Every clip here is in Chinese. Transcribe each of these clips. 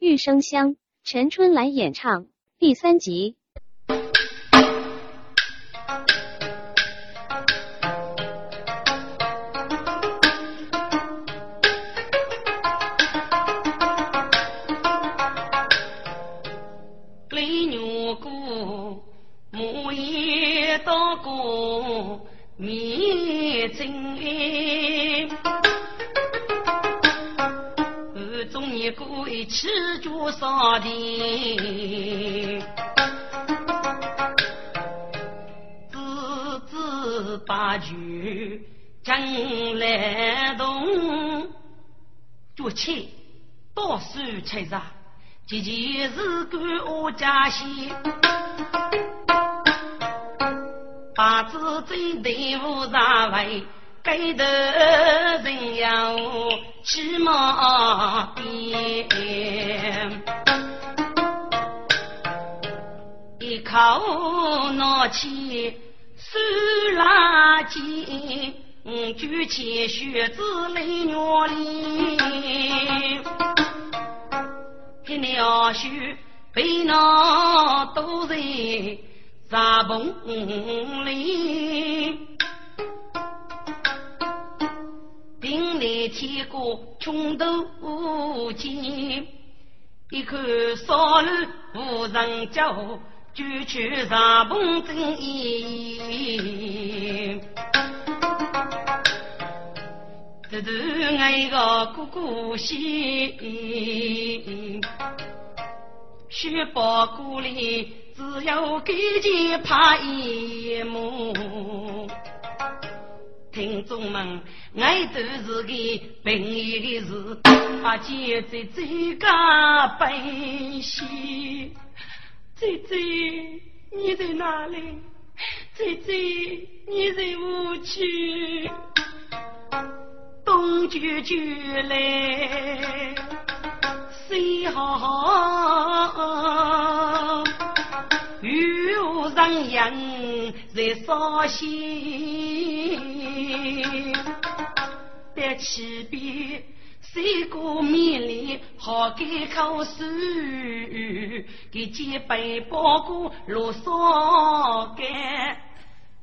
玉生香，陈春兰演唱第三集。件事关我家先，八字真对无上位，该头人要起码边，一口拿起手拉筋，举起血子泪尿淋。鸟须被那都在沙棚里，顶来天过穷途间，一口烧肉无人叫，就去沙棚争烟。这是俺个哥哥心，书包谷里只有给钱怕一幕。听众们，爱都是个平易的事，把姐在这个悲喜。姐姐，你在哪里？姐姐，你在屋去？东舅舅来，谁好？玉上阳在烧心，别起边，谁过面里好给口水，给几杯包谷落烧干，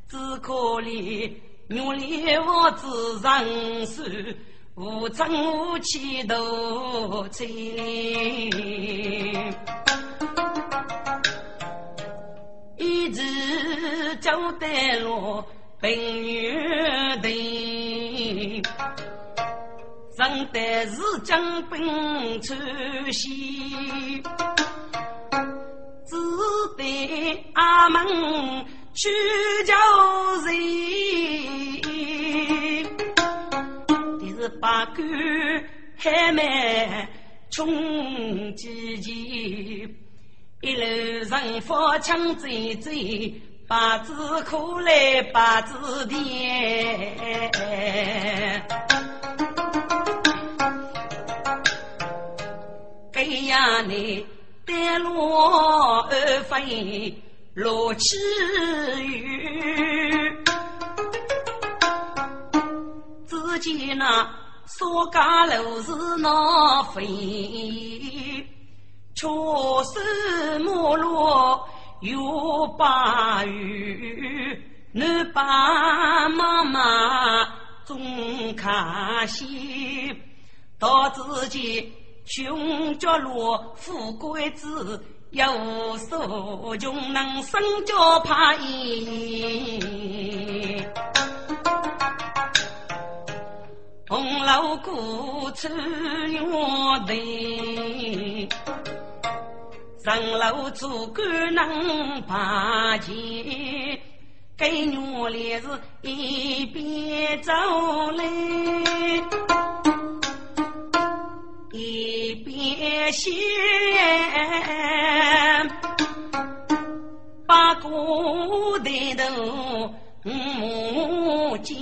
只可怜。努力我自人事，无争无气斗争，一直走得路奔远的，真的是将兵出西，只得阿门。去叫人，八股还没冲几级，一路上佛枪追追，八字苦来八字甜，这样你带路而飞。落起雨，只见那沙家楼是那飞，确实没落有把雨，你爸妈妈总看戏，到自己穷家落富贵子。有所穷，能生脚怕衣。红楼古厝院头，上楼做官能把钱。给女来是一边走来，一边写。八个抬头目见，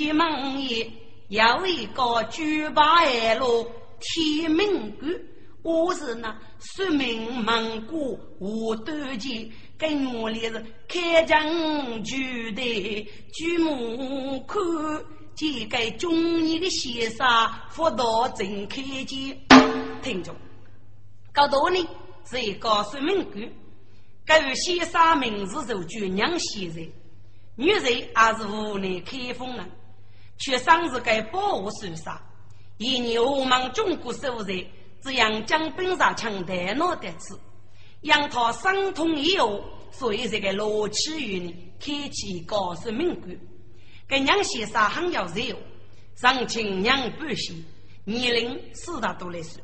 进门里有一个九八路天命馆，我是那说明蒙古无端见，跟我里是开张举的举目看，借给中年的先生辅导正开机。听众，高多呢是一个说明句，该位先生名字就叫娘先生，女人也是无奈开封人，却生是该保护受伤。一年我们中国收人，只杨将兵杀枪台脑袋子，杨他伤痛以后，所以这个罗启宇呢，开启高说明句。跟娘先生很要热，上亲娘半岁，年龄四大多来岁。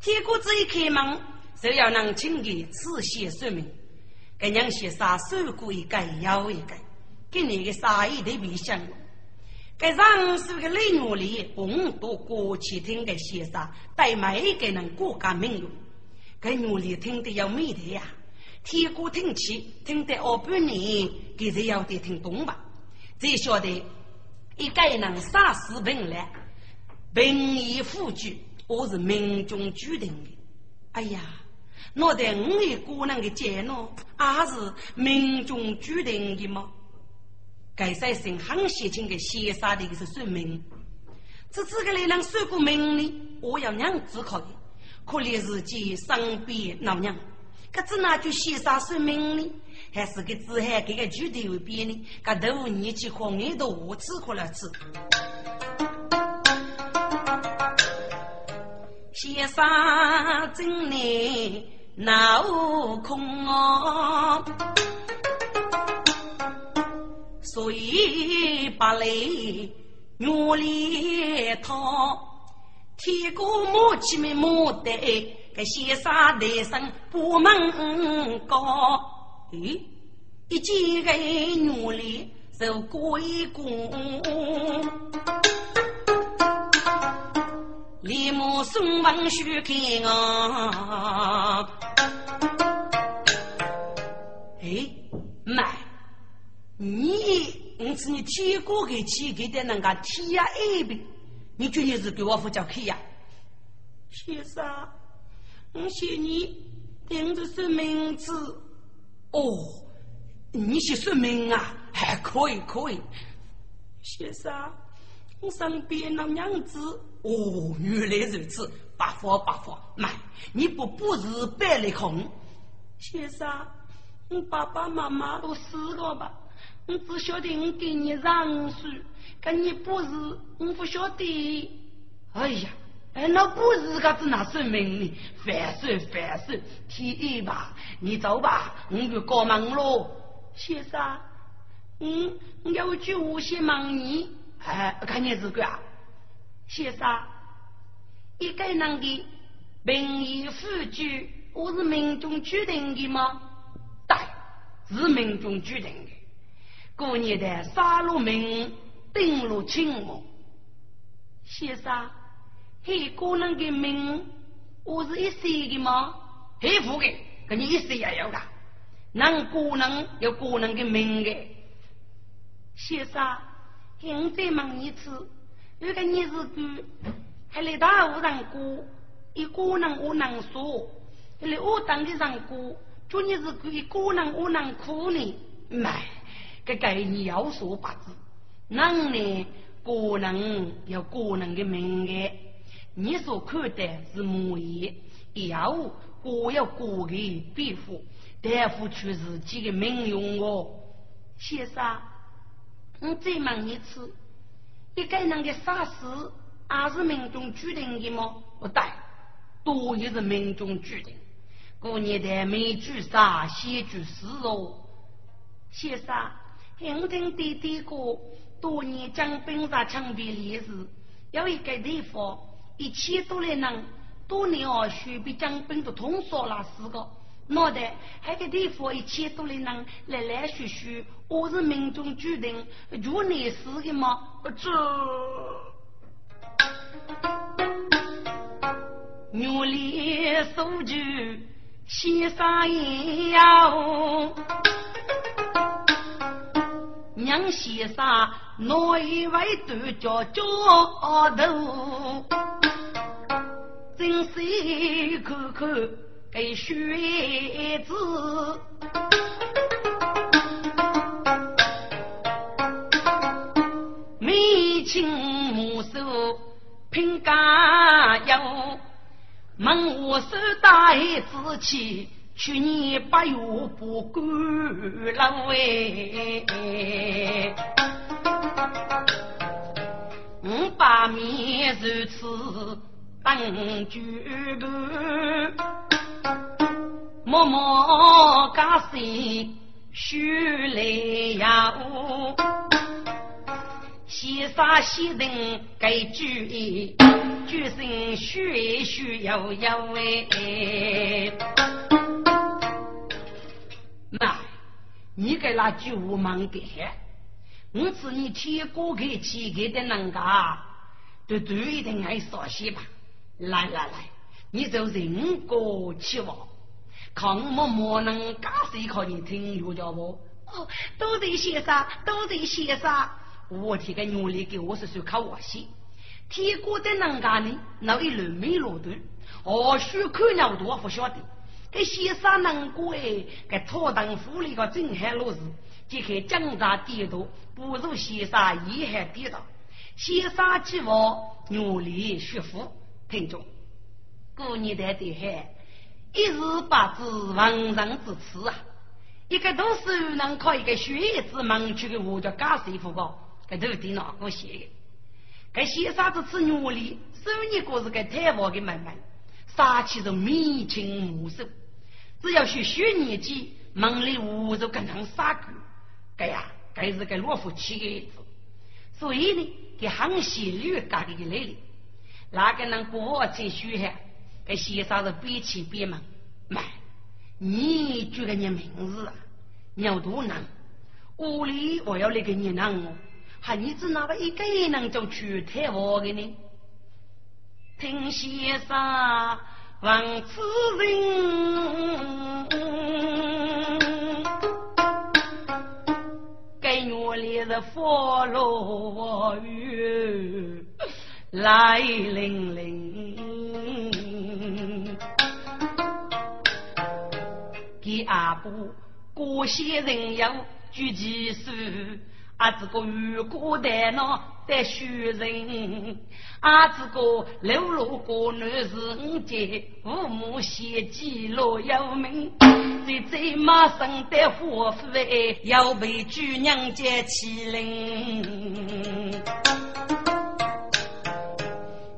天哥这一开门，就要让亲的仔细说明。跟娘先生手过一改，腰一改，跟你的杀意特别像。该上是个雷女里，红多过去听个先生，对每一个人各家名用。该女里听得要美的呀，天哥听起听得二半年，给人要得听懂吧。只晓得一个人杀死平来，平易富举，我是命中注定的。哎呀，那得我一个人的结论，也是命中注定的吗？该三生很写清的先杀的是说明，这这个来人算过命呢，我要娘子考的，可怜自己身边老娘，可这哪就写杀说明呢？还是给子海给个具体为边呢？噶头年纪和眼都我吃过了吃。先生真难闹空哦，所以把泪努力掏，天过母亲们母得，个先生的生不门高。咦，一见个女里受归公，李母送文书给我。哎，妈，你我是你天过给去给的那个天呀爱呗？你究竟是给我夫叫去呀？先生，我写你名字是名字。哦，你写说明啊，还可以可以。先生，我身边那娘子，哦，原来如此，八佛八佛，妈，你不不是白了空。先生，我爸爸妈妈都死了吧？我只晓得我给你让岁，可你不是，我不晓得。哎呀！哎，那不是个子那说明呢？反手反手，提议吧，你走吧，我就过门喽。先生，嗯，有句话先问你，哎，看你是个啊，先生，一个人的名义富举，我是命中注定的吗？对，是命中注定的。过年的杀戮民，登陆清末，先生。嘿，个人的命，我是一岁的吗？黑富的，跟你一岁也有的。那个人有个人的命的。先生，我再问一次，如果你是个还来大屋上过，一个人我能说，来我当的上过，就你是个一个人我能哭呢？买，这个你要说八字，人呢个人有个人的命的。你所看的是模样，要各有各的庇护，大夫出自己的命运哦。先生，我再问一次，一个人的杀死，还是民众决定的吗？不对，多也是民众决定。过年的每句杀，先句死哦。先生，我听弟弟哥多年将兵杀枪毙烈士，有一个地方。一千多来人，多年哦，学比将兵都通说了四个，脑袋还个地方一千多来人来来去去，我是命中注定，就你死的吗？这努力收据先生呀，娘先生哪一位都叫叫头。真是看看给学子，没亲母手拼家有，问我是大孩子气，去年八月不管了喂，我把面如此等酒盘，默默加薪许来呀西沙西人该注意，举身虚虚摇摇哎。那，你给那酒忙给，我知你天过给气给的人家，就注意点爱少些吧。来来来，你就人过去吧，看我们莫能假谁靠你听有叫不？哦，多谢先生，多谢先生。我提个努力给我是说靠我些，天过的人家呢，那一路没路途，或许看了多不晓得。给先生能过哎，给托当府里个正海落日，即可江大地多，不如先生遗海地道。先生计划努力学富，听着，过年的的海，一日八字万人之词啊！一个读书能靠一个学子忙去给，我家干师傅吧。给这个电脑给我写的，给写啥子吃牛里，手艺果是给台湾的妹妹，杀气是眉清目秀，只要是学年纪，门里屋就跟上杀狗，该呀，该是个老夫起的子，所以呢，给行写率干的来了，哪个能不我在学下，给写啥子边起边忙，妈，你举个你名字啊，鸟多难，屋里我要来给你让哦。还你只哪个一个人就去太我的呢？听先生问此人，该我里是佛罗雨来临临，给阿布过些人要举起手。啊，这个雨过的那得虚人，啊，这个流落过男是五姐，父母贤妻老有名，最最马生的祸福要被主娘家欺凌，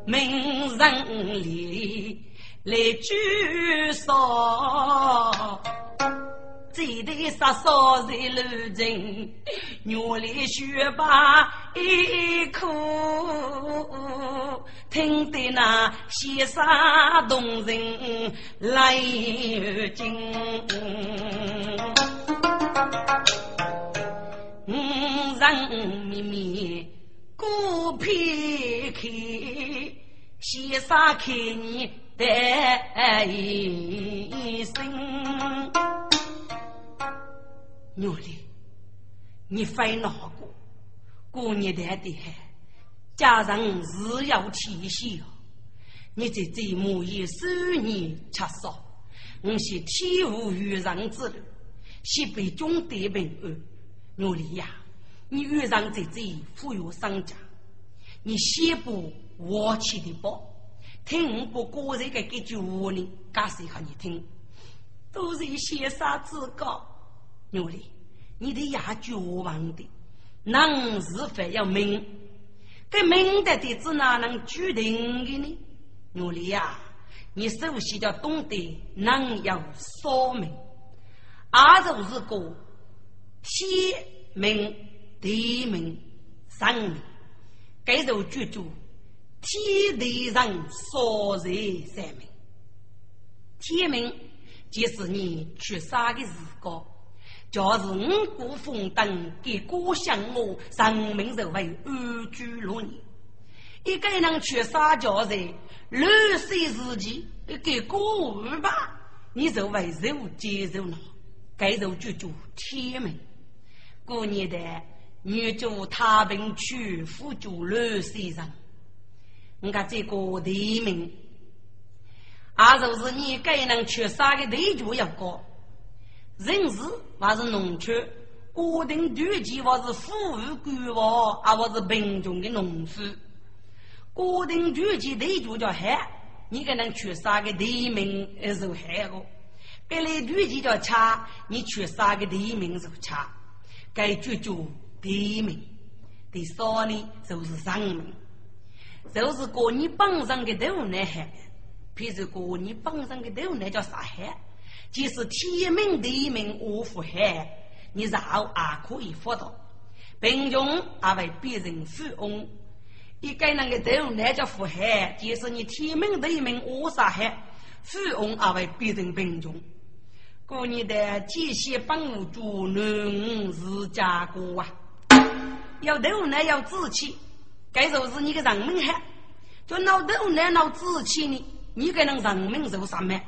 名人里来举说。这对杀少在路人，月里雪把一哭，听得那西沙动人来惊。五人密密过片刻，西沙看你得一生。牛的，你非哪个？过年的的还，家人是要提醒哦。你这这母也十年吃少，我是天无遇人之路，西北中得平安。牛的呀，你遇上这这富有商家，你先不我起的包，听不过这个这句话呢，解释给你听，都是先生自告。牛里，你的牙绝望的，能是非要明，这明的的子哪能决定的呢？牛里呀，你首先要懂得能要说明，二就是个天命、地命、生命，该就记住天地人所在三命。天命就是你出生的时光。就是五谷丰登，给故乡我人民社会安居乐业。一个人去撒娇在六岁时期，给过五吧，你就为受接受了，该受就叫天命。过年的女主太平区副主六岁人，你看这个地名，啊，就是你该能去撒的地主要高。人事还是农村，固定地级我是富裕官王，而我是贫穷的农夫。固定地级地主叫海，你可能缺啥个地名是海个；别来地级叫差，你缺啥个地名是差。该居住地名，第三呢就是人名，就是过你榜上的头那海，譬如过你榜上的头那叫啥海？即使天命地名无福海，你然后也可以获得。贫穷也为别人富翁，一个那个头那叫福海，即使你天命地名无啥海，富翁也为别人贫穷。过年的这些帮助能是家国啊，要头呢要志气，该就是你个人民汉，就闹头呢闹志气呢，你该能人民受什么？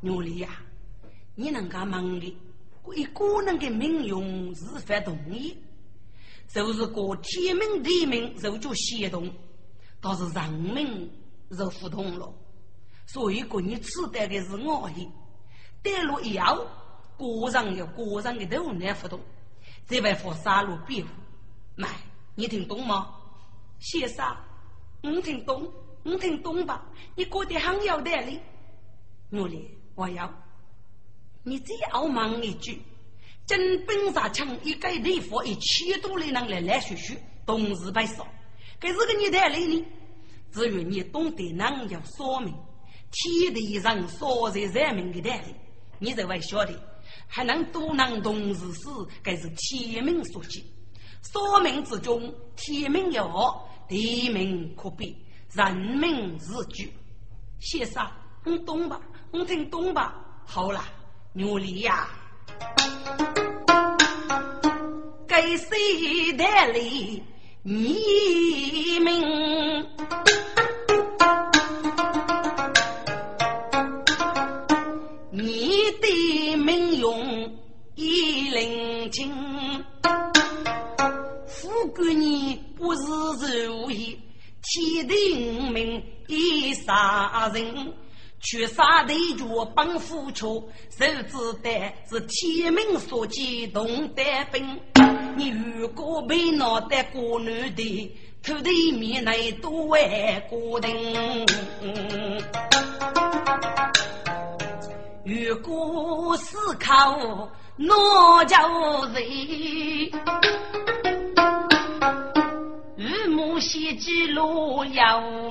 努力呀！你能干忙的，一个人的命运是否同意？就是个天命地命就就协同，倒是人民就不同了。所以，过你吃得的是我的，带路以后，个人有个人的头脑不同，这外佛杀戮辩护。来，你听懂吗？先生，你听懂？你听懂吧？你过得很有道理。努力，我要。你再傲慢一句，真本杀枪一个地方一千多里人来来学学，同时被杀。可是个你太累呢，只有你懂得人要说明，天地人所在人民的道理，你才会晓得，还能都能同时死，该是天命所及。说明之中，天命有好，地命可比，人命是主。先生，你懂吧？你听懂吧？好了。努力呀！给谁带来你命？你的命运已领清，富贵你不是如意，天地命已杀人。缺杀的脚帮夫出，谁知道是天命所激动的兵。你如果被脑袋过女的，头的面内都为固定。如果思考哪叫人？日暮西之路有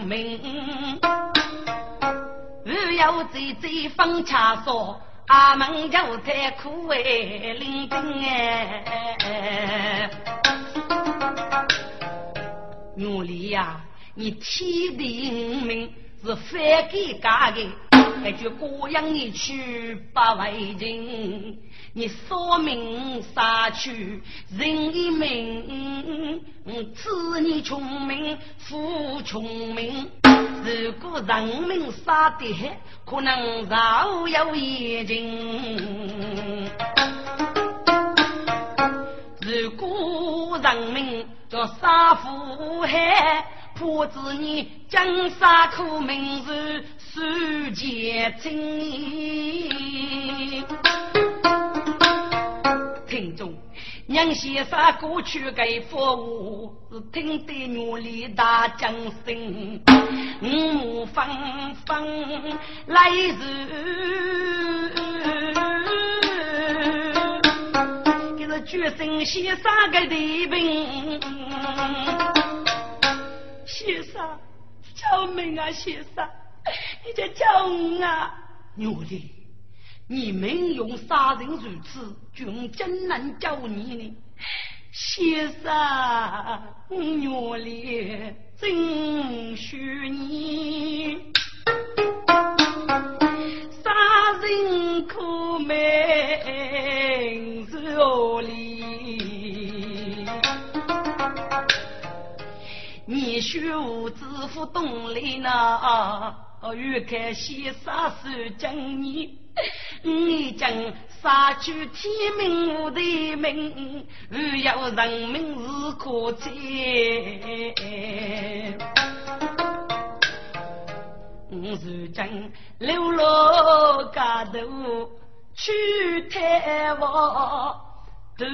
不。要在这方恰说，阿门就太苦哎，领兵哎，努力呀！你天地命是反给家的，那句过养你去不为人，你说明杀去人一命，子你穷命富穷命。如果人民杀的害，可能饶有一情；如果人民叫杀父害，怕子你江山苦命是世界真。听众。娘先生过去给服务，是听得努力大将声，五分分来日，给是决心先生个地兵，先生救命啊！先生，你在救我啊！努力。你命用杀人如此，君怎能救你呢？先生，我烈真许你，杀人可美是何理？你学无知府懂理呢？啊我欲看先生是真你。你将杀去天命我的命，只有人民是可哉？我如今流落街头去探望，度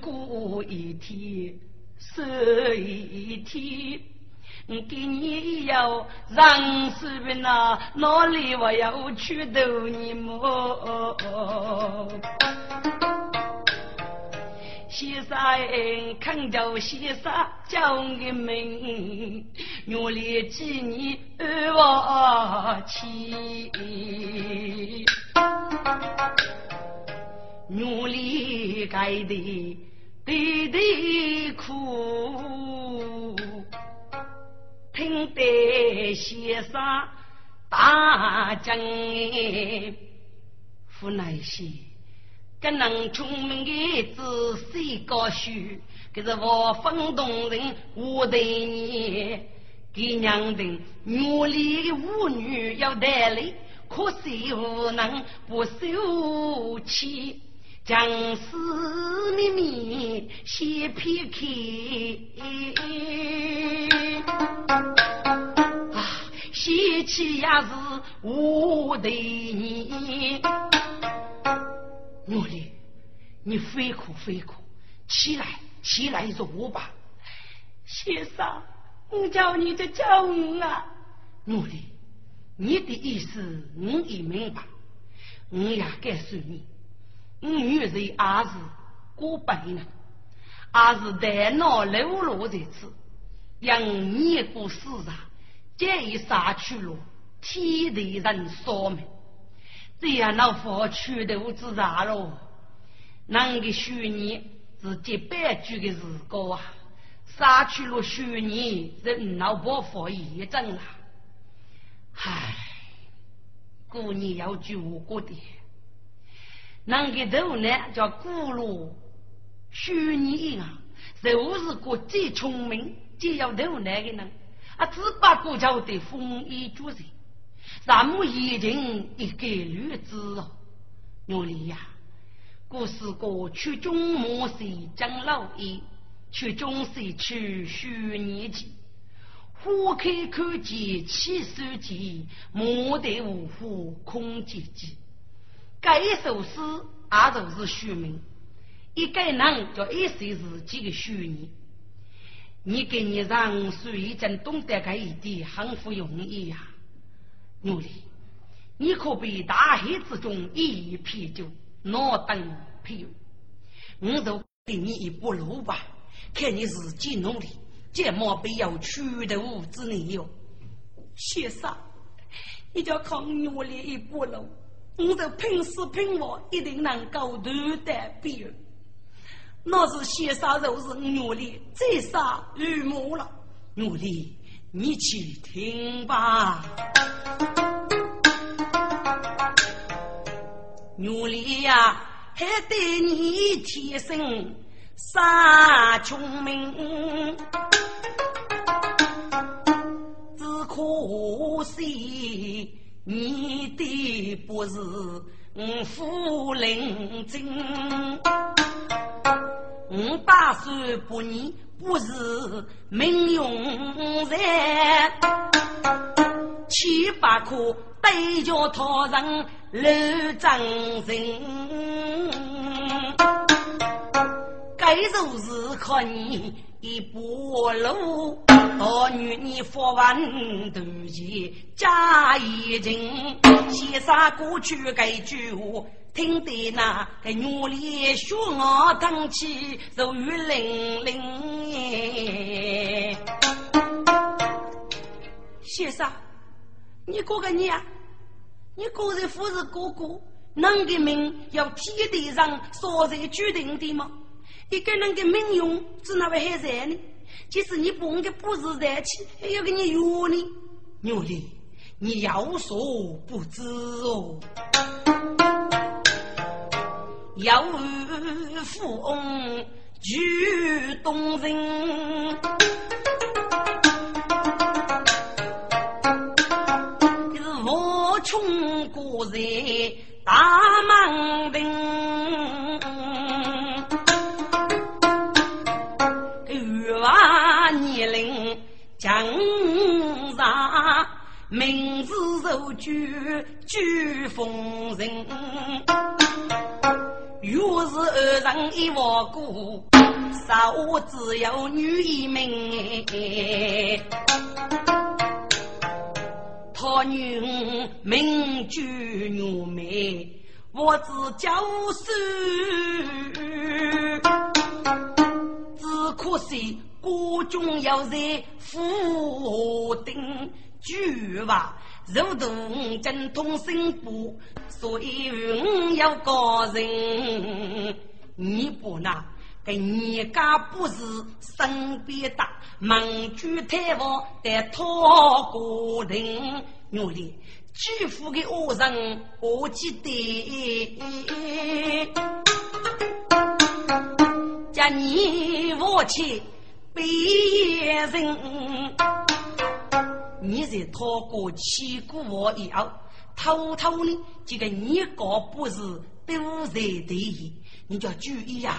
过一天是一天。给你要让士兵呐，哪里我要去逗你么？先生看着先生叫我们，我来纪念二七，努力改的弟弟苦。得先生大惊，无奈些，这能聪明的子谁高许？可是我风动人我对你，给娘的努力的妇女要带来，可惜无能不受气。将死秘密先撇开，天，气也是我对你。奴隶，你非哭非哭，起来起来坐吧。先生，我叫你就叫我啊。奴隶，你的意思我已明白，我也该诉你。女人也是过百呢，也是大脑流落在此，因年过世上，皆已杀去了天地人所命，这样那佛去头之啥喽？那个虚年是几百句的时光啊，杀去了虚年，人脑不复一症了。唉，过年要救过的。那个头呢叫咕噜，虚拟啊，就是个最聪明、最有头脑的人，啊，只把国家的丰衣足食，咱们已经一概率知哦。努力呀，故事过去中莫谁长老爷，去中谁去虚拟记，花开可见起手机，莫得无虎空姐姐。该一首诗也就是虚名，一个人叫一首自己的虚拟。你给你让水已经懂得这一点，很不容易呀，努力。你可比大海之中一啤酒，哪等啤我都给你一步路吧，看你自己努力，这莫必要取头之内哟。先生，你就靠努力一步路。我都拼死拼活，一定能够夺得别人。那是先杀肉是奴隶，再杀玉母了。奴隶，你去听吧。奴隶呀，还得你天生傻聪明，只可惜。你的不是我夫人精，我打算不你不是命用人，七八颗对着他人楼长人，该做是靠你一步路。儿女，你佛完头前加一斤，先生过去该句话，听得那个女里血我腾起，如雨淋淋。先生，你哥个娘，你个人夫是哥哥，能个命要天地上所在决定的吗？一个人的命运是哪位还在呢？即使你不给不是热气，还要给你约呢。牛的，你有所不知哦。有富翁举动人，是我穷过人大忙人。江上名字受举举封人，若是二人一窝姑，少只有女一名。他女名居女美，我只教书，只可惜国中要在府定居吧。肉同精通心部，所以我要高人。你不拿，跟你家不是身边大，门居太房得讨个人。努力，巨富的恶人我记得，叫你我去别人。你在讨过七股我以后，偷偷的这个你搞不是都在第一，你就要注意呀，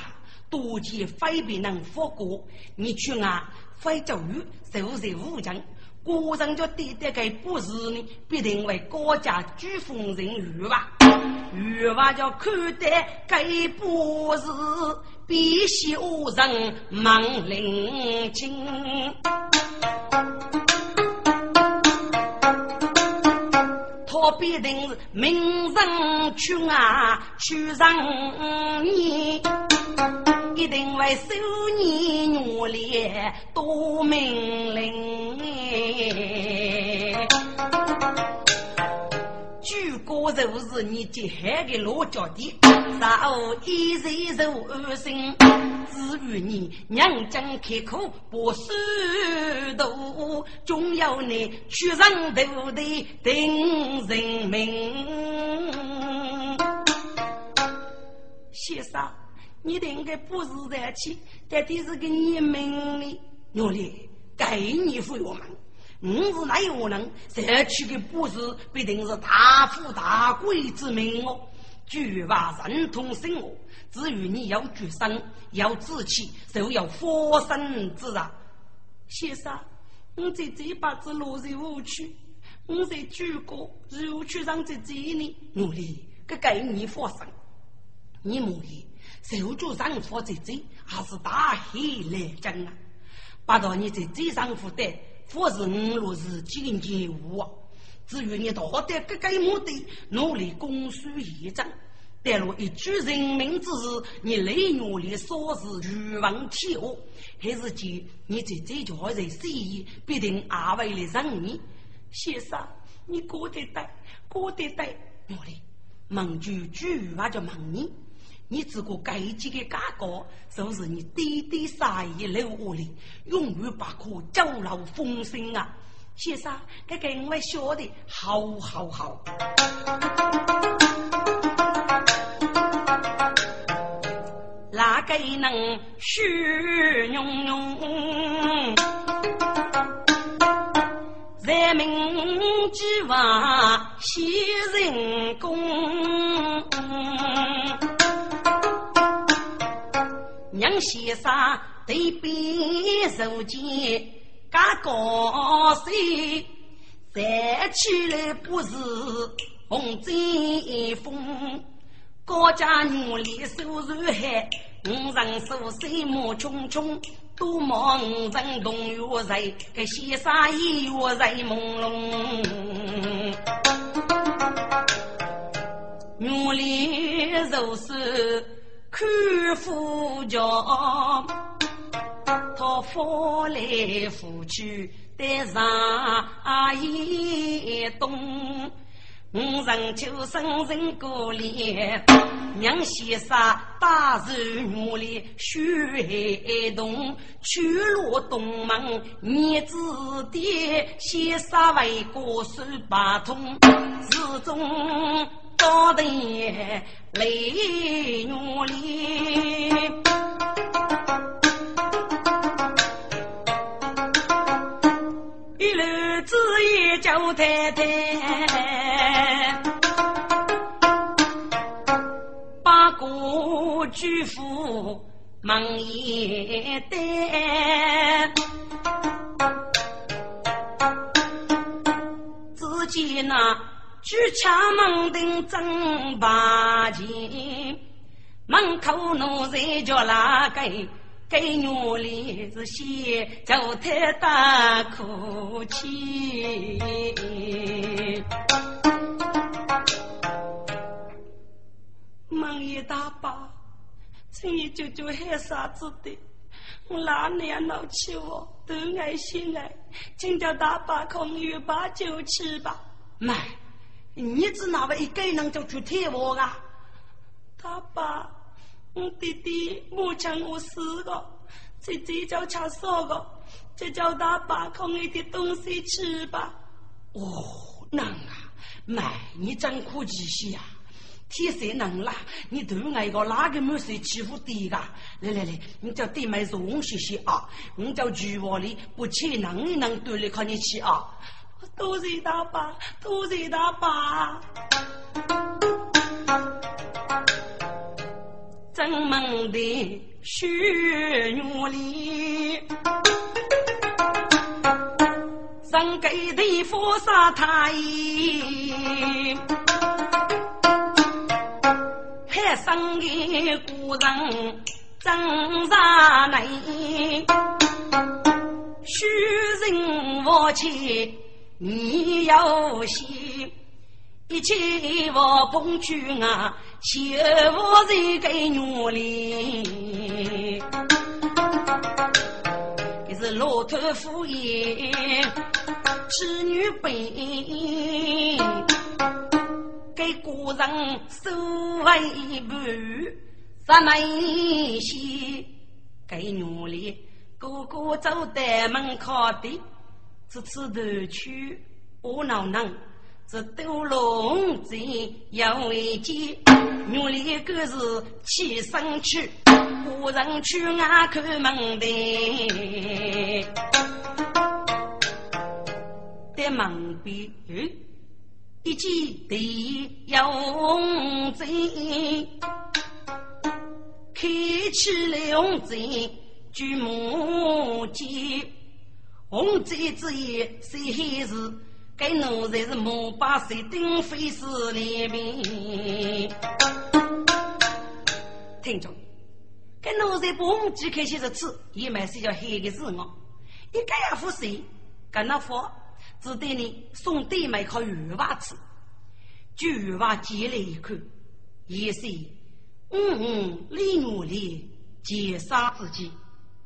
多见非别人发过，你去啊非教育受在无疆，果人就对待个不是呢，必定为国家举封人鱼吧，鱼吧就看待该不是必须人忙领情。我必定是名人去啊，去上你，一定会收你努力多命令。举国就是你接海的落脚地，然后一人受二心。至于你娘真开口不收徒，总要你去上头的定人命。先生，你应该不是在气，到底是个你命的努力，该你服我们。我是哪有人？社区的不是必定是大富大贵之命哦，举法人同生活。至于你要举身，要志气，就要佛身之啊。先生，我在这把子落入误区，我在举过入去上在这里努力，给给你发生，你努力受住上佛在这，还是大喜来争啊！把到你在这上负担。或是五六日经济务，至于你到底各个目的，努力公输义政，带入一举人民之事，你内努力说是欲望天下，还是见你在这家人生意必定阿为了人民？先生，你过得对，过得对，努力，问句句话就问你。你只顾该几个价格，就是你滴滴杀意留下来，永远不可走漏风声啊！先生，这个我晓得，好好好。哪个能虚庸庸？人民计划先人工。娘先生对边受见，嘎高兴，站起来不是红阵风，高家努力收入海，五人手水马匆匆，多忙五人同月人，给先生一月人朦胧，努力如是。看夫家，他翻来覆去得上一动。五人就生人过脸，娘先生大手努力学动，去落东门，儿子爹先生为国手把通，始终。高头泪努力，一路子也叫太太，八个巨富忙一担，举枪门定争霸前，门口奴才叫哪个？给女里是先就太大哭泣。忙一大把，趁你舅舅喊啥子的？我哪年闹起我，都爱心爱，请叫大把空鱼把酒吃吧。妈，你只那么一个人就去贴我啊？大爸。我弟弟母亲我四个，姐姐叫吃少个，叫他把空一点东西吃吧。哦，能啊，妈，你真可气些啊！天色冷了，你都爱个哪个没事欺负弟个？来来来，你叫弟妹松些些啊！我叫菊花里不切能一能对来看你去啊！多谢大爸，多谢大爸。正门的雪女里，上给的佛沙太，海上的古人正在内，虚人我前你要信。一切我捧去啊，媳妇在给女里，这是骆驼夫爷，织女本，给古人收为伴，啥内些给女里，哥哥走在门口的，此次头去我恼能。是斗龙阵要为见，女里个是起身去，无人去外看门的，在门边一见地要红阵，开起来红阵举目见，红阵之夜谁是？该奴才是木把谁顶飞死里面？听着，该奴才不忘记开些日子，也蛮是要黑的是我。一该要付谁？跟那付，只得你送弟妹烤鱼娃吃。鱼娃接了一口，也是嗯嗯，李努力接杀自己。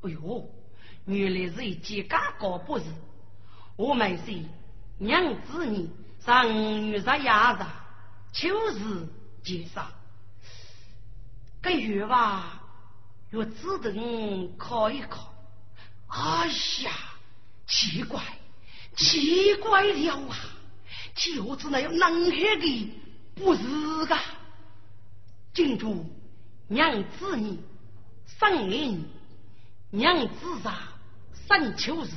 哎呦，原来是一件干高不是？我没是。娘子你上女日压着，秋日结杀。个月吧要只等考一考。哎呀，奇怪，奇怪了啊！就是那有能黑的不是个？记住，娘子你上年娘子上上秋日。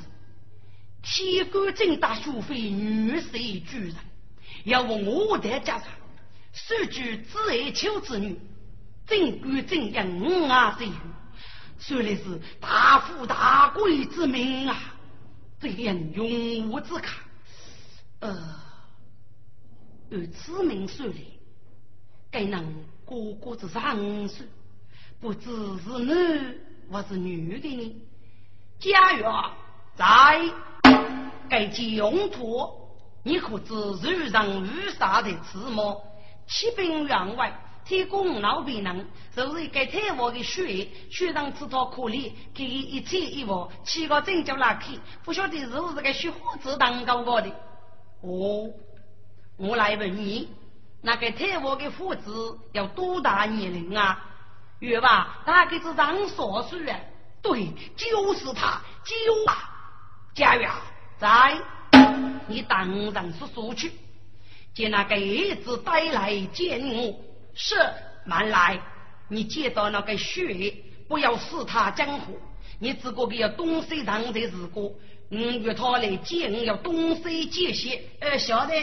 天官正大书非女婿居人，要问我的家长，数据子爱秋子女，正官正应啊谁？说的是大富大贵之名啊，这样永无之卡。呃，按此名算来，该能哥哥之上岁，不知是男或是女的呢？家园在。该其用途，你可知日上雨洒的字幕？骑兵员外，天公老兵人，就是该太王的血，血上制造可怜，给一切一物，七个真叫拉去，不晓得是不是个雪花子当高高的？哦，我来问你，那个太王的父子要多大年龄啊？月吧，大概是上少岁啊？对，就是他，就啊，家园。在，你当然是说去，见那个儿子带来见我。是，慢来，你见到那个血，不要使他江湖。你只顾给要东西当的事过，嗯，约他来见，要东西解些。呃，晓得。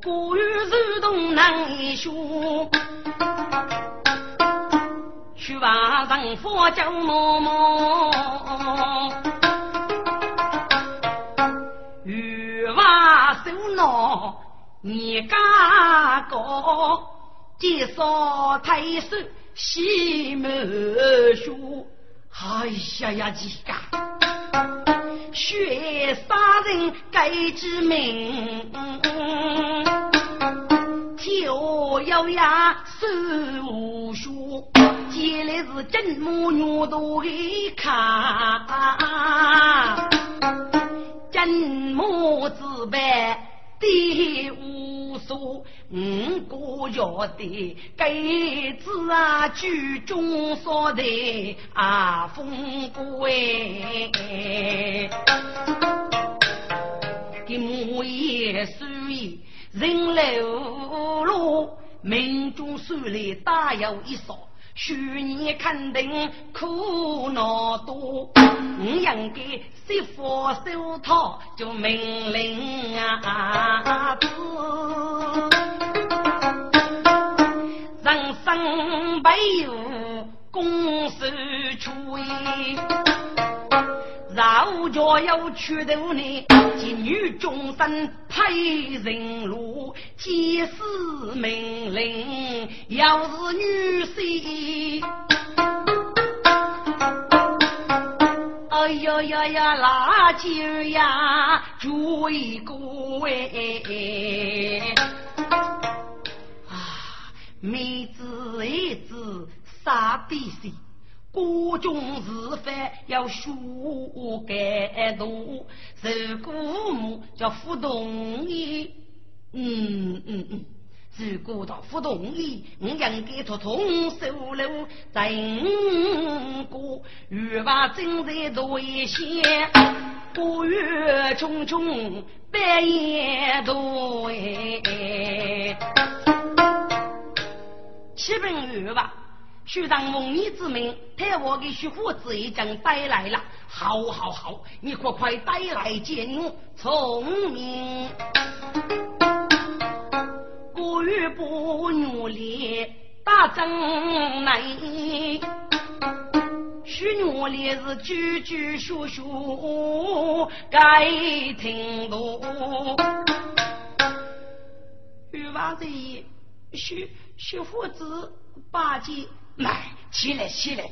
古语如动难说。去往人佛叫嬷嬷，欲望手恼你家高，介绍太守西门书，哎呀呀，几个血杀人该之名，跳咬牙手无数，接来是真母女都一看，真母自白。的无数五个月的给子啊，居中说的啊，风贵，给母爷输赢，人流落，命中手里大有一扫。去年肯定苦恼多，我应该媳妇手套就命令啊子，人生没有公事处。老家要去头呢，金女终身配人路，即使命令要是女婿，哎呀呀呀，那就呀注意个哎，啊，妹子儿子傻逼些。国中是非要学改读，如果母叫不同意，嗯嗯嗯，如果他不同意，我应该托同手路，整个欲把正在多一些，不月匆匆半夜多哎，七本月吧。徐当蒙你之命，太我给徐虎子一将带来了。好，好，好，你快快带来见我。聪明，不语不努力，打正来。徐努力是句句说说该听懂。玉娃子，徐徐虎子八戒。来，起来，起来！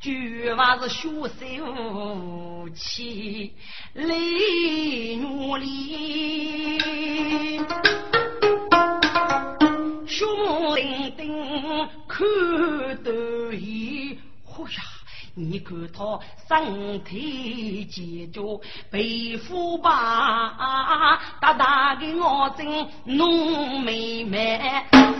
绝娃是学手起来努力，胸顶顶看得意，你看他身体健壮，皮肤白，大大的眼睛浓眉眉，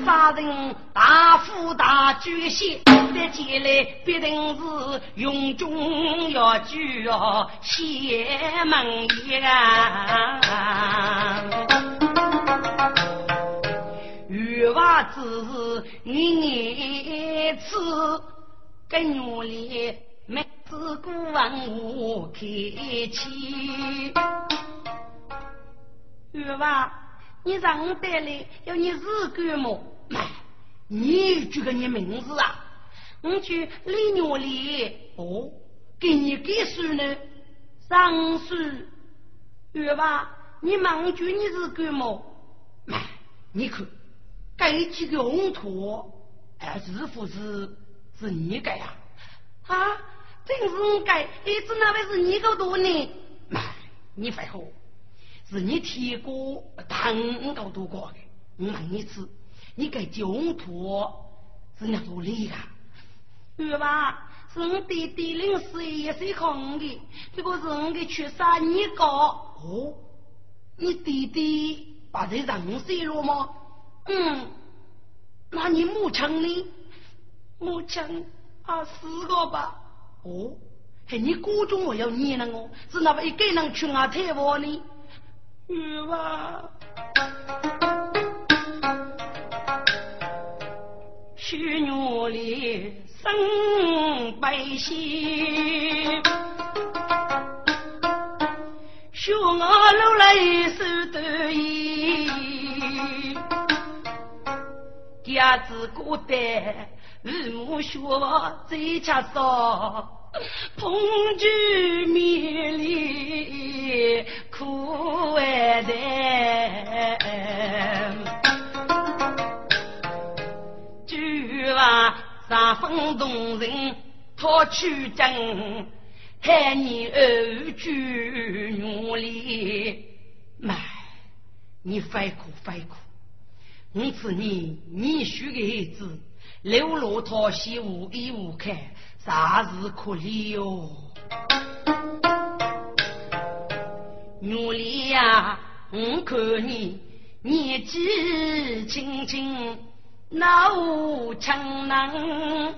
杀人大富大巨蟹，再起来必定是用中药具哦，邪门啊！玉娃子你吃更努力。每次过问我客气，月娃，你让我带来要你自干么？你这个你名字啊？我去李娘里哦，给你给书呢，上书。月娃，你忙句你是干么？你看，该几个红土，哎，是不是是你的呀？啊？真是我该，一直那位是你个多呢？你废话，是你提过谈够多过的。我问你次，你该中途是那多厉害？对吧？是我弟弟临时也是空的，这个是我的缺杀你个。哦，你弟弟把这人死了吗？嗯，那你母亲呢？母亲啊，死了吧？哦，嘿，你高中我要念了我，是那么一个人去啊太我呢？玉娃，去年里生百姓，学我路来手得意，家子孤单。日暮雪最恰少，同居面里苦哀叹。举娃杀风动人，他去争，害你儿居女里。妈，你犯苦犯苦，我是你你许的孩子，流落他乡无依无靠。大事可怜哟？努力呀，我看你年纪轻轻。那无强能，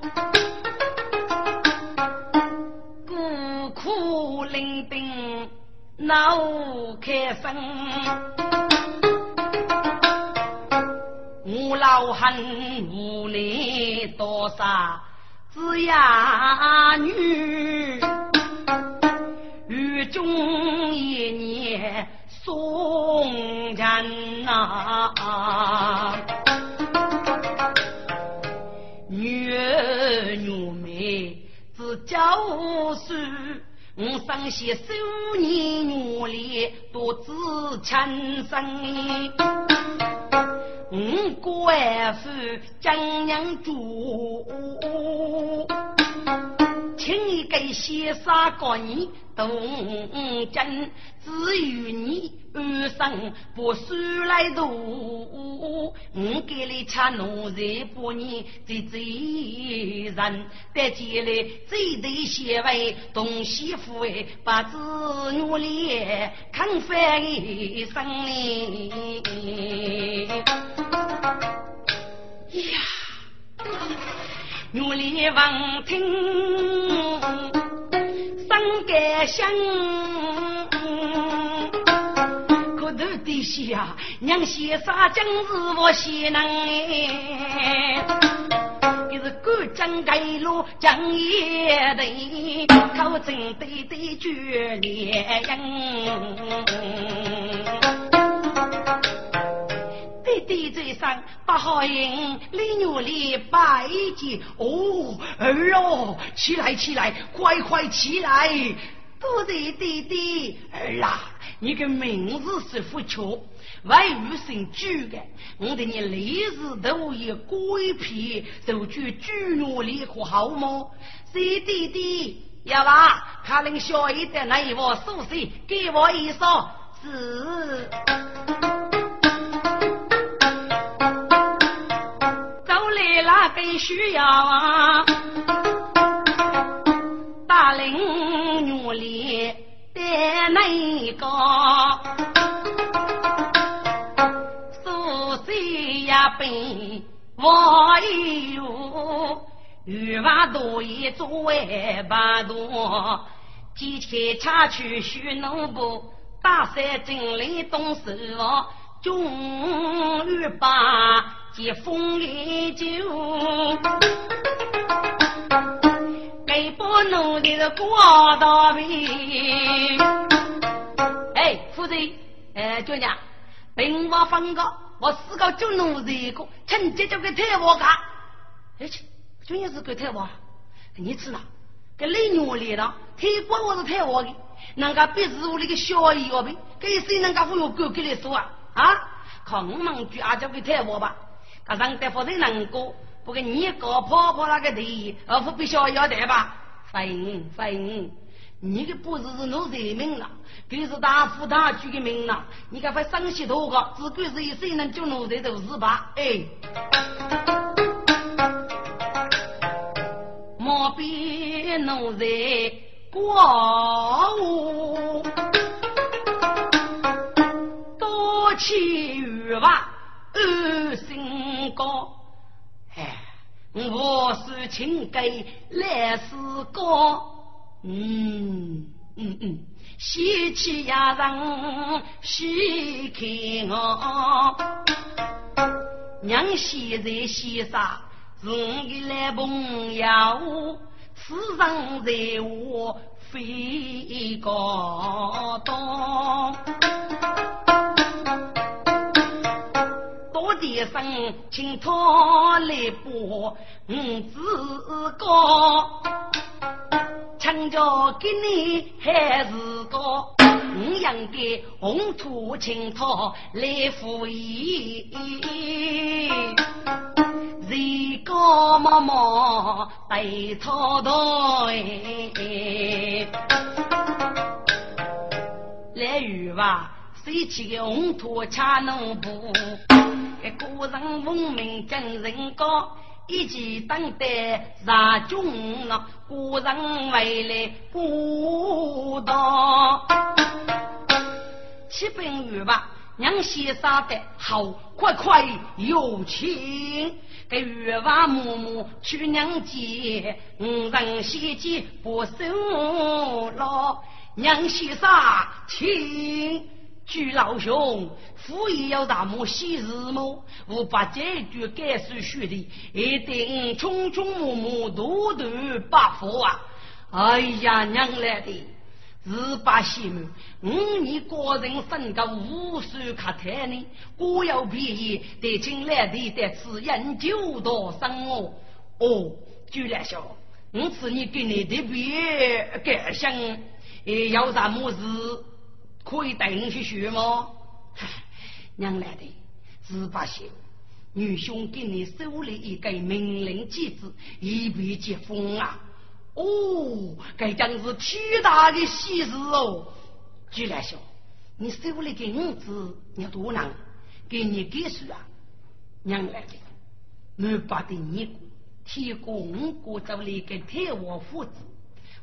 孤苦伶仃脑开分，我老汉无奈多少子呀女，雨中一年送人呐。女儿女妹自教书，我生些少年努力独自亲生。我官府将娘主，请你给先生过年动真，只有你二生不输来度。我给你吃奴才不你这这人，得起来这对媳妇东媳妇哎，把子女里看翻一生呀，努力望听，生感想，可头的下娘先生今日我先能哎，是赶江盖路江也得，口真对对绝烈地嘴上不好应，李牛里拜见哦，儿哦，起来起来，快快起来！多谢弟弟儿啊，你的名字是福秋，外语姓朱的，我对你历史都有规皮，就去朱牛里可好吗？谢弟弟，要吧，他能小一点那一窝数岁，给我一双，是。需要啊，大龄女里的那个，苏西呀奔我一路，欲把多也作为把多，几天恰去许农部，大山镇里动手，终于把。接风一酒，给不奴的过道边。哎，夫人，哎，舅娘，本我放个，我四个就奴一个，趁机就给退我干。哎去，舅娘是给退我，你知道？给李女来了，退过我是退我的，人家别是我那个小姨哦呗，给谁人家会有哥哥来说啊？啊，靠我们就阿叫给退我吧。啊，让得夫人难过，不给你搞婆婆那个地，而不必须要得吧？分分，你的不是是奴才命了，更是大富大贵的命了。你看，会生息多个，只管是一谁能救奴才就是吧？哎，莫比奴才过午，多气欲望。二心高，哎，我是情该来是高，嗯嗯嗯，喜气呀人喜开我，娘喜在西沙是你来朋友，此生在我飞高东。一声，请他来播五子歌，强叫给你还是个，我应该红土请他来赴宴。谁高妈妈对草台？来雨吧，谁起个红土恰农布？个古人文明精神高，一起等待杀军了，古人回来不到。七本雨吧。娘先生的好，快快有请。给月娃母母去娘家，五人先见不收了。娘先生，请。朱老兄，府爷要大母喜日么？我把这句改书学的，一定匆匆忙忙，多多拜佛啊！哎呀，娘来的。十八姓母，五年个人分个无数客台呢，我要便宜，得请来的得吃饮酒多生哦。哦，朱来兄，我此你给你的别感想，有什么事可以带你去学吗？娘来的十八姓，女兄给你手里一个命令机子，以便接风啊。哦，该将是天大的喜事哦！居然兄，你手里的银子要多难？给你给谁啊？娘来的，我把的你过，天公过走了一个太王父子，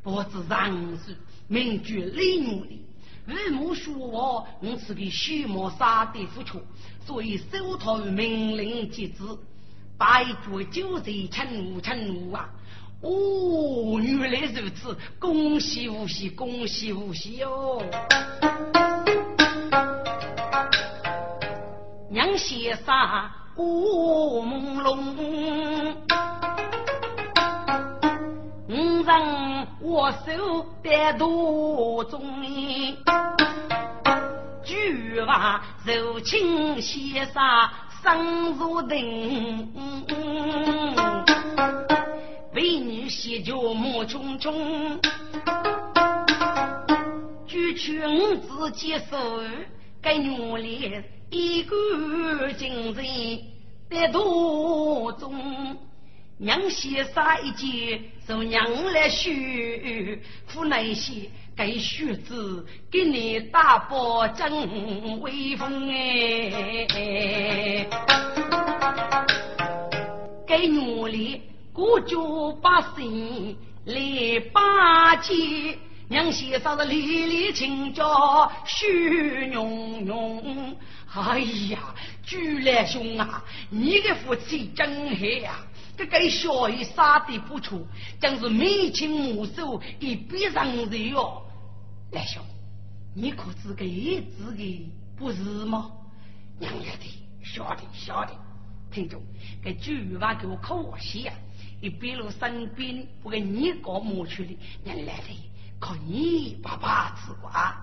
不知人事，名居李女里，日暮说我，我是个虚毛杀的夫权，所以手头命令即旨，百足九贼，称无称无啊！哦，原来如此，恭喜无喜，恭喜无喜哟！娘先生，雾朦胧，人握手在途中，举话柔情先生生如灯。为你洗脚莫匆匆，举去我自己手，该努力一个精神在途中。娘先生一见，就娘来许，苦那些该学子给你打包真威风哎，该努力。我就把心来巴结，娘先生的礼礼请教许妞妞。哎呀，朱来兄啊，你的福气真黑呀！这个小爷杀的不错，真是眉清目秀，一笔上人哟。来兄，你可知个一字的不是吗？娘来的，晓得晓得。听众，给朱娃给我可惜呀。一边路身边，不给你搞磨去的，娘来的靠你爸爸吃瓜。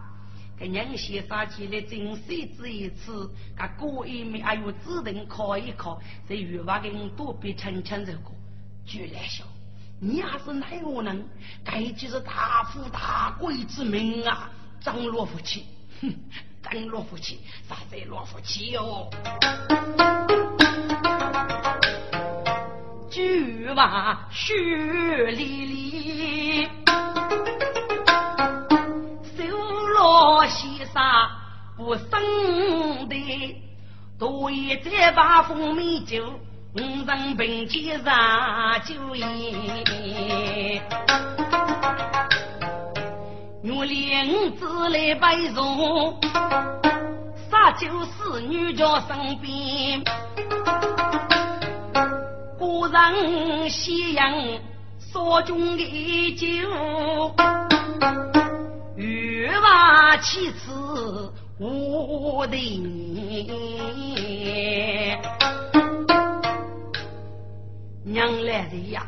给娘先生起来真谁之一次，他过一面还有指定考一考，在欲望给我多别称称这个。居来兄，你还是哪个人？该就是大富大贵之名啊！张罗夫妻，哼，张罗夫妻，啥子罗夫妻哟？菊花雪离离，手落西沙不生的，多一再把蜂蜜酒，五人并肩上酒宴。我领子来摆茶，洒酒侍女叫身边。古人夕阳所中的酒，欲把其次无的娘来的呀，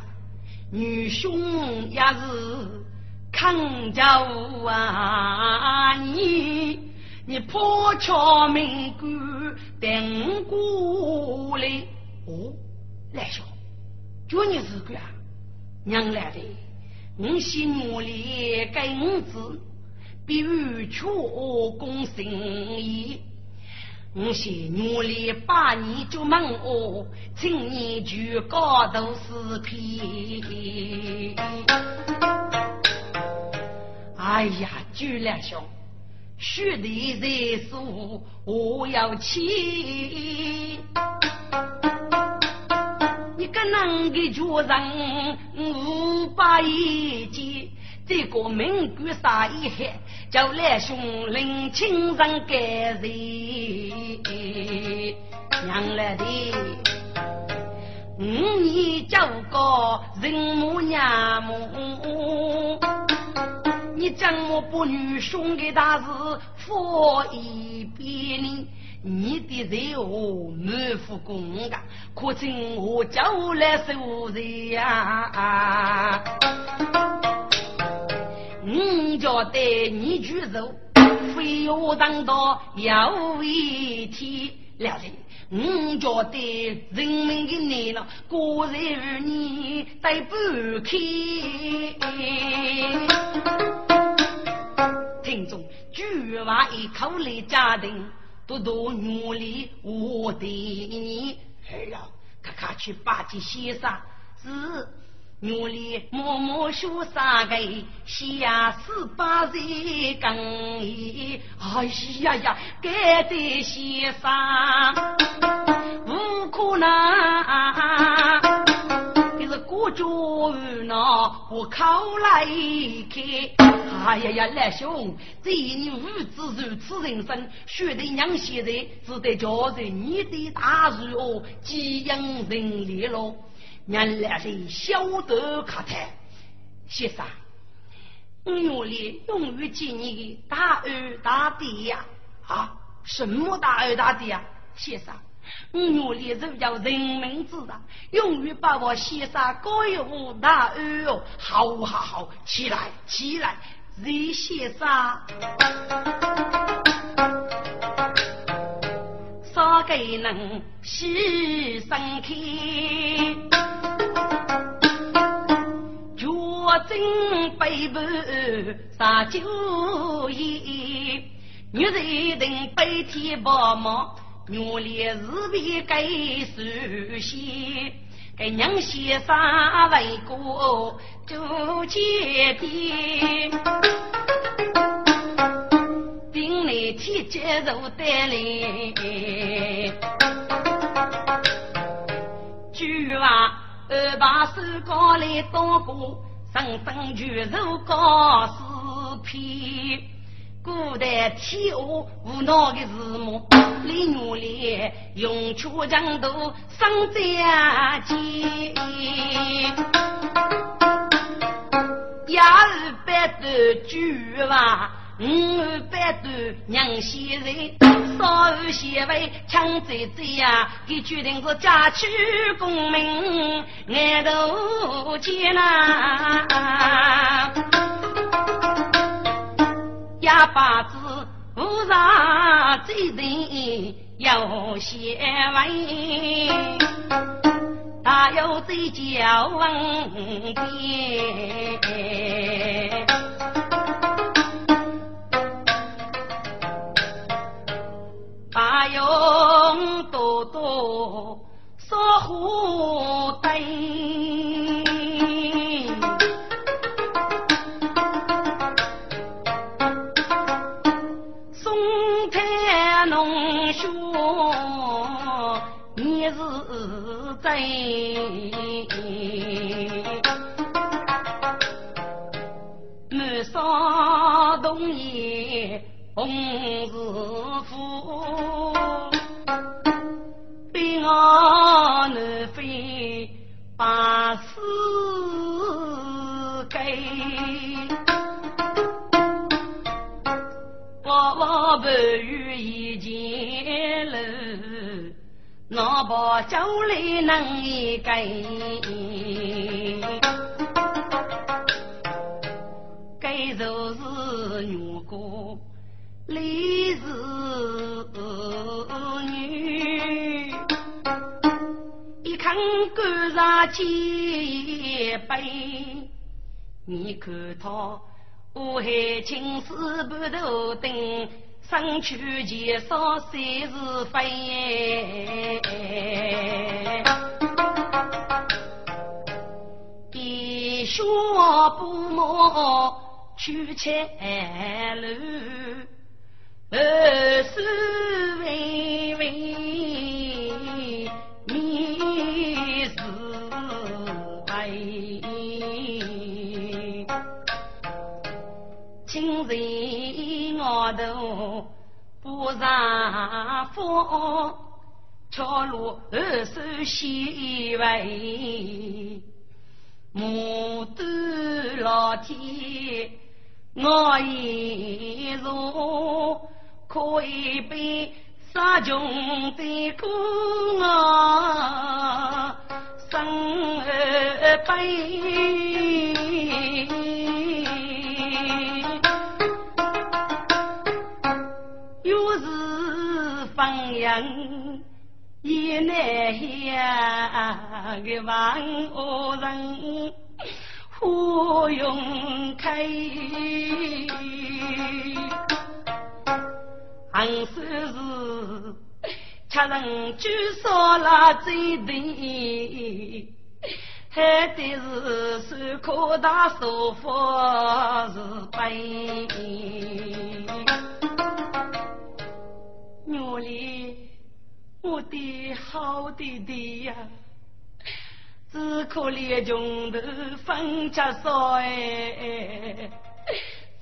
女兄也是扛家屋啊你，你破桥门关等过来哦。来说，就你是个娘来的，我心努力跟子，比如出公生意，我先努力把你就问我，请你去高头视频。哎呀，朱两兄，兄弟在说我要去，你个能给主人五百一斤。这个名贵杀一海，叫来兄领亲人感谢，娘来的五年交个人母娘母，你怎么不女兄的大事放一边呢？你的罪恶满腹公干，可请我叫来受罪呀！我家的你举手，非要等到有一天了人。我家的人民的你了，果然你得不开。听众，句话一口来家庭，多多努力，我的你。哎呀，咔咔去巴结先生是。努力默默学三个，下十八岁更衣。哎呀呀，该得先生无可能，这是国家那我考来看。哎呀呀，来兄，这你无知如此人生，学得娘现在只得教在你的大事哦，寄养人力喽。原来是小德卡台，先生，我原来永远纪念的大二大弟呀！啊，什么大二大弟呀？先生，我原来是叫人民知道，永远把我先生高一五大二哦！好好好，起来起来，李先生，啥个能牺牲开？我真背叛杀酒宴，女人等白天帮忙，原来是为给寿喜。给娘先生为过做姐弟，顶来天接受带来，句话二把手高来当过。纷纷举手告死片，古代天下无脑的字幕，李女烈用出江都生家街，一二百的句吧。五百多娘先人，少儿先为抢贼贼呀！他决定是嫁娶功名，爱头见呐，哑巴子无上贼人要先问，大有贼叫问天。用多多烧火哪怕酒里能一给，给就是女哥，李是女。一看官上几杯，你看他，我还青丝半头灯，身躯前少谁是非？学不磨去前路，二是微微你是为，今日我都不上风，桥路二手西为。老天，我一如可以被杀穷的苦啊，生儿悲，又是放羊。也难想个万恶人不用开？横竖是吃人举少了最多，还得是手可大手福是悲。女里。我的好弟弟呀，只可怜穷途分家少哎，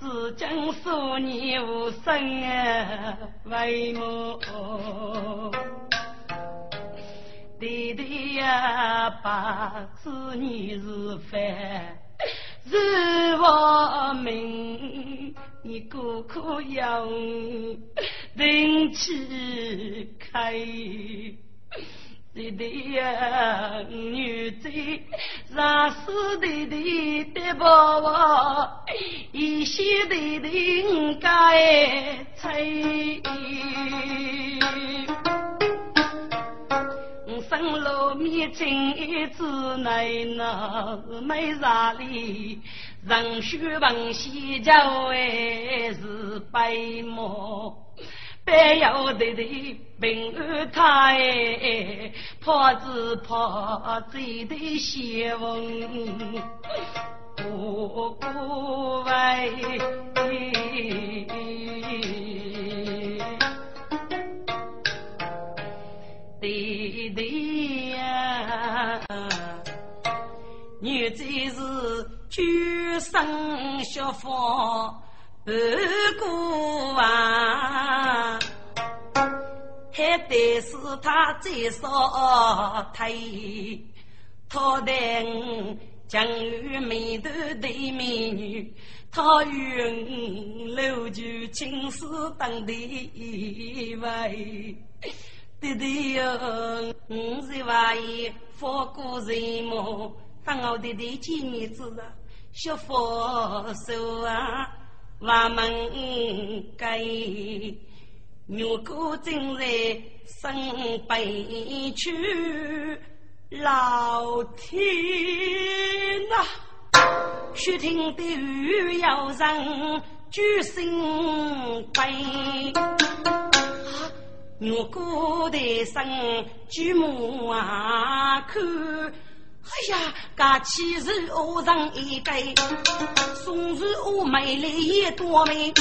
只将数年无生啊为母。弟弟呀，把子你是烦。是我命，你孤苦要定起开。弟弟呀，女婿让死弟弟得把我，一些弟弟该催。生路面青一枝奶奶没啥哩，人须问西郊为是白毛，白要得的平安泰，怕只怕醉的邪风不顾为。弟弟呀，女子是举身学佛不过啊，还得是他最少推，他等将与美头的美女，他与楼就青丝当的位。弟弟哟，我是万一佛过人么？当我弟弟见面子了，学佛手啊，我们该如果正在生悲去，老天呐，须听得雨要人举心悲。我过的生举目啊看，哎呀，噶气是恶人一个，松树我美丽也多美。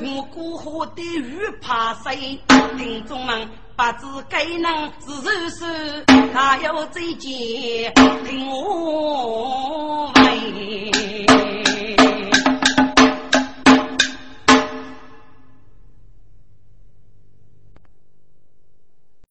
我过河的鱼怕谁？听众们八字该能自如是，他要再见听我问。